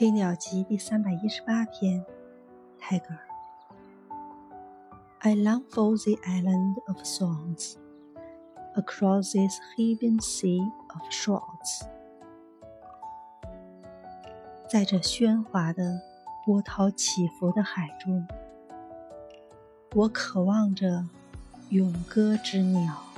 《飞鸟集》第三百一十八篇，泰戈尔。I long for the island of songs across this heaven sea of shorts。在这喧哗的、波涛起伏的海中，我渴望着咏歌之鸟。